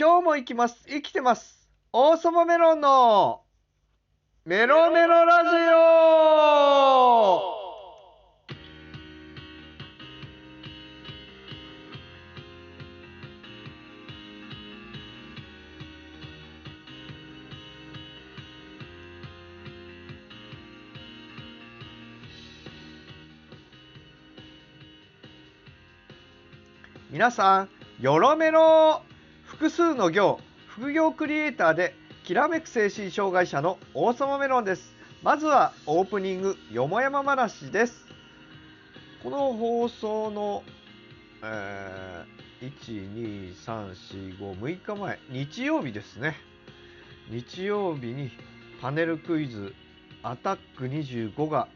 今日も生きます。生きてます。王様メロンのメロメロラジオ。皆さんよろめろ。複数の行副業クリエイターできらめく精神障害者の王様メロンです。まずはオープニングよもやま話です。この放送の、えー、12345日前日曜日ですね。日曜日にパネルクイズアタック25が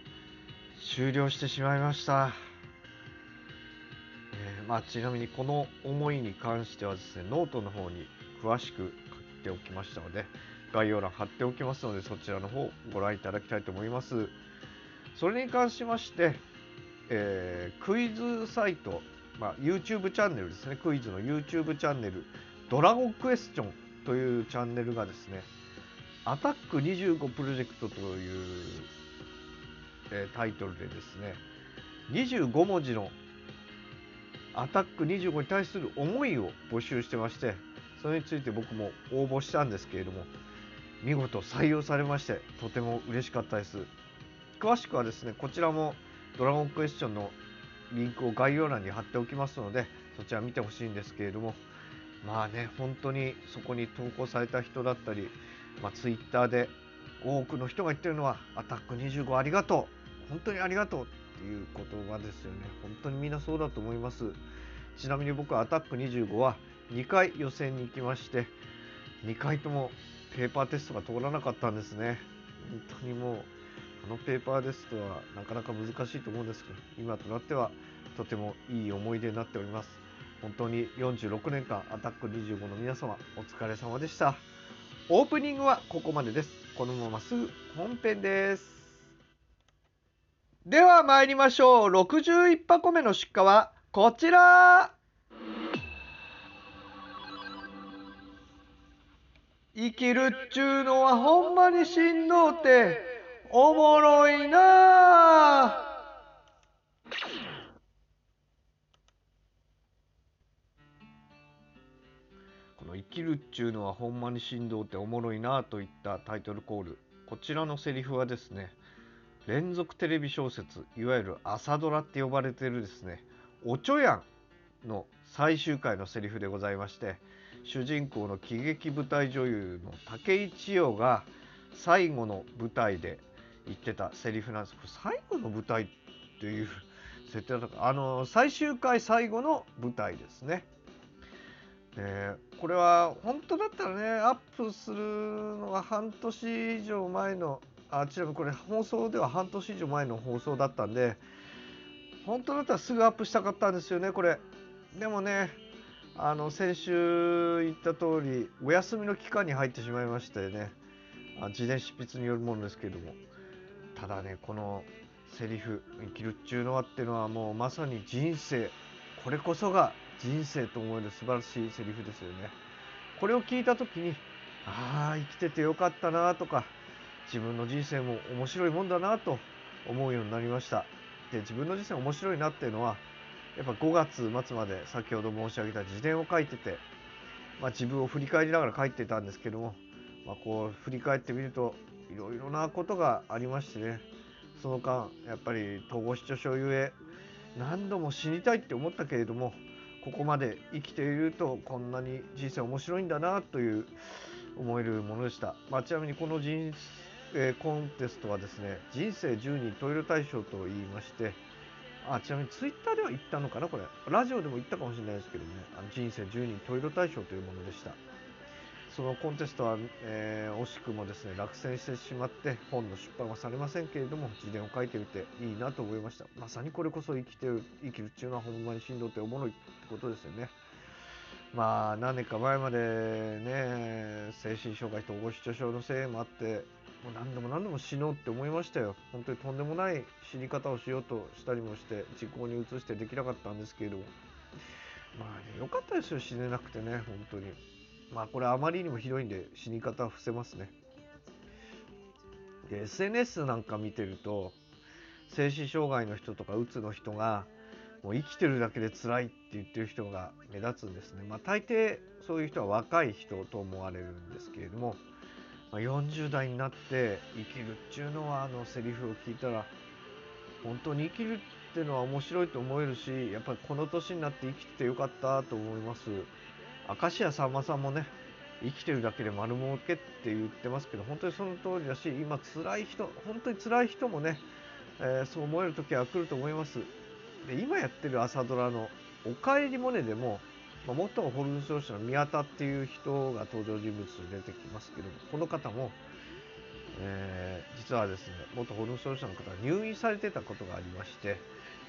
終了してしまいました。まあ、ちなみにこの思いに関してはですねノートの方に詳しく書いておきましたので概要欄貼っておきますのでそちらの方ご覧いただきたいと思います。それに関しまして、えー、クイズサイト、まあ、YouTube チャンネルですね。クイズの YouTube チャンネルドラゴンクエスチョンというチャンネルがですねアタック25プロジェクトという、えー、タイトルでですね25文字のアタック25に対する思いを募集してましてそれについて僕も応募したんですけれども見事採用されましてとても嬉しかったです。詳しくはですねこちらもドラゴンクエスチョンのリンクを概要欄に貼っておきますのでそちら見てほしいんですけれどもまあね本当にそこに投稿された人だったり、まあ、ツイッターで多くの人が言ってるのは「アタック25ありがとう。本当にありがとう」っていう言葉ですよね。本当にみんなそうだと思います。ちなみに僕はアタック25は2回予選に行きまして2回ともペーパーテストが通らなかったんですね。本当にもうあのペーパーテストはなかなか難しいと思うんですけど今となってはとてもいい思い出になっております。本当に46年間アタック25の皆様お疲れ様でした。オープニングはここまでです。このまますぐ本編です。では参りましょう。61箱目の出荷はこちら。生きるっちゅうのはほんまにしんどうておもろいなこの「生きるっちゅうのはほんまにしんどうておもろいな」といったタイトルコール。こちらのセリフはですね連続テレビ小説いわゆる朝ドラって呼ばれてるですね「おちょやん」の最終回のセリフでございまして主人公の喜劇舞台女優の武井千代が最後の舞台で言ってたセリフなんです最後の舞台っていう設定だったかあの最終回最後の舞台ですね。でこれは本当だったらねアップするのが半年以上前のあちなみにこれ放送では半年以上前の放送だったんで本当だったらすぐアップしたかったんですよねこれ。でもねあの先週言った通りお休みの期間に入ってしまいましてね事前執筆によるものですけれども。ただねこのセリフ「生きるっちゅうのは」っていうのはもうまさに人生これこそが人生と思える素晴らしいセリフですよね。これを聞いた時にああ生きててよかったなとか自分の人生も面白いもんだなと思うようになりました。で自分の人生面白いなっていうのはやっぱ5月末まで先ほど申し上げた自伝を書いてて、まあ、自分を振り返りながら書いてたんですけども、まあ、こう振り返ってみるといろいろなことがありましてねその間やっぱり統合失調症ゆえ何度も死にたいって思ったけれどもここまで生きているとこんなに人生面白いんだなという思えるものでした、まあ、ちなみにこの人え、コンテストはですね人生10人トイレ大賞と言いましてあちなみにツイッターでは言ったのかなこれ。ラジオでも言ったかもしれないですけどね。あの人生10人トイレ大賞というものでした。そのコンテストは、えー、惜しくもですね落選してしまって本の出版はされませんけれども自伝を書いてみていいなと思いました。まさにこれこそ生きてる生きるっていうのはほんまにしんどっておもろいってことですよね。まあ何年か前までね精神障害と統合失調症のせいもあってもう何度も何度も死のうって思いましたよ。本当にとんでもない死に方をしようとしたりもして実行に移してできなかったんですけれども。まあね良かったですよ死ねなくてね本当に。まあこれあまりにもひどいんで死に方は伏せますね。で SNS なんか見てると精神障害の人とかうつの人がもう生きてるだけで辛いって言ってる人が目立つんですね。まあ、大抵そういう人は若い人と思われるんですけれども、まあ、40代になって生きるっていうのはあのセリフを聞いたら本当に生きるっていうのは面白いと思えるしやっぱりこの年になって生きてよかったと思います。明石家さんまさんもね生きてるだけで丸儲けって言ってますけど本当にその通りだし今辛い人本当に辛い人もね、えー、そう思える時は来ると思いますで今やってる朝ドラの「おかえりモネ」でも、まあ、元ホルン奏者の宮田っていう人が登場人物で出てきますけどもこの方も、えー、実はですね元ホルン奏者の方が入院されてたことがありまして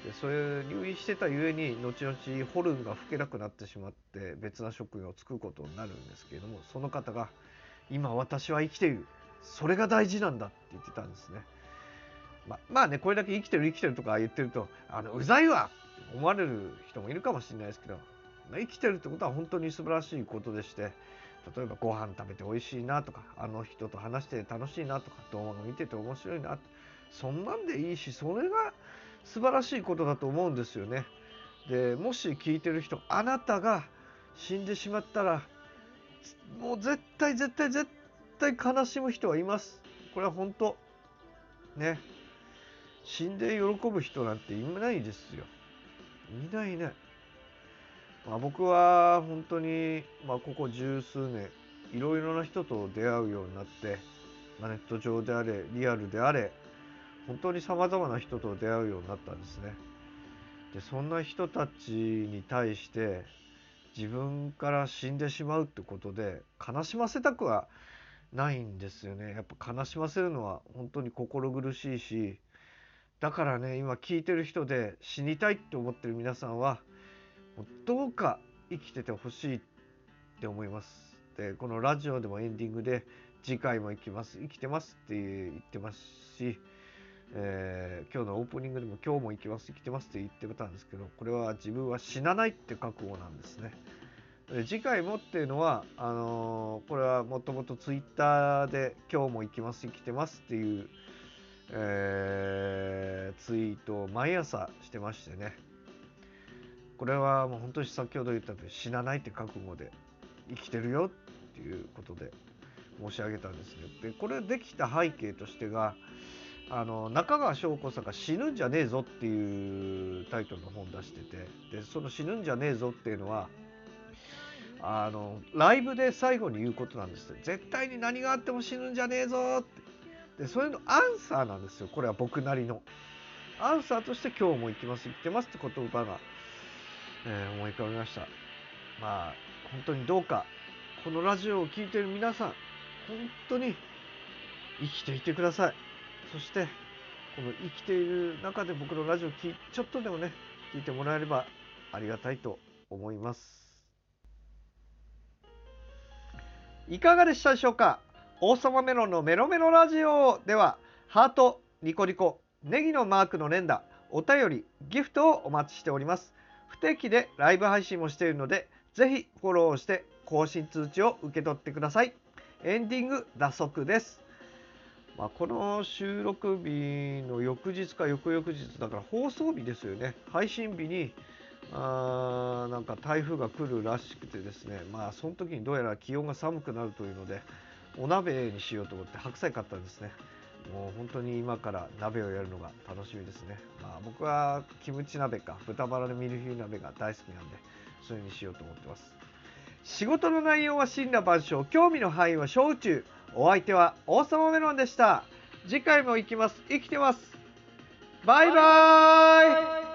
でそれ入院してたゆえに後々ホルンが吹けなくなってしまって別な職業を就くことになるんですけれどもその方が「今私は生きているそれが大事なんだ」って言ってたんですね。ままあねこれだけ生きてる生きてるとか言ってるとあのうざいわって思われる人もいるかもしれないですけど、生きてるってことは本当に素晴らしいことでして例えばご飯食べて美味しいなとかあの人と話して楽しいなとか動画見てて面白いなそんなんでいいしそれが素晴らしいことだと思うんですよね。でもし聞いてる人あなたが死んでしまったらもう絶対絶対絶対悲しむ人はいます。これは本当ね死んで喜ぶ人なんていないですよ。いないいない。まあ、僕は本当に、まあ、ここ十数年いろいろな人と出会うようになって、まあ、ネット上であれリアルであれ本当にさまざまな人と出会うようになったんですね。でそんな人たちに対して自分から死んでしまうってことで悲しませたくはないんですよね。やっぱ悲しませるのは本当に心苦しいしだからね今聞いてる人で死にたいって思ってる皆さんはどうか生きててほしいって思います。でこのラジオでもエンディングで次回も生きます生きてますって言ってますし、えー、今日のオープニングでも今日も生きます生きてますって言ってたんですけどこれは自分は死なないって覚悟なんですね。次回もっていうのはあのー、これはもともとツイッターで「今日も生きます生きてます」っていうえー、ツイートを毎朝してましてねこれはもう本当に先ほど言ったとおり死なないって覚悟で生きてるよっていうことで申し上げたんですね。でこれできた背景としてがあの中川翔子さんが「死ぬんじゃねえぞ」っていうタイトルの本出しててでその「死ぬんじゃねえぞ」っていうのはあのライブで最後に言うことなんです絶対に何があっても死ぬんじゃねえぞって。でそれのアンサーなんですよ。これは僕なりの。アンサーとして今日も生きます。生きてますって言葉が、え、思い浮かびました。まあ本当にどうかこのラジオを聴いている皆さん本当に生きていてください。そしてこの生きている中で僕のラジオをちょっとでもね聞いてもらえればありがたいと思います。いかがでしたでしょうか？王様メロンのメロメロラジオではハートニコニコネギのマークの連打お便りギフトをお待ちしております。不定期でライブ配信もしているのでぜひフォローして更新通知を受け取ってください。エンディング打足です。まあ、この収録日の翌日か翌々日だから放送日ですよね。配信日にあなんか台風が来るらしくてですね。まあその時にどうやら気温が寒くなるというのでお鍋にしようと思って白菜買ったんですね。もう本当に今から鍋をやるのが楽しみですね、まあ、僕はキムチ鍋か豚バラのミルフィーユ鍋が大好きなんでそれにしようと思ってます。仕事の内容は真羅万象興味の範囲は小宇宙お相手は王様メロンでした。次回も行きます。生きてます。バイバーイ。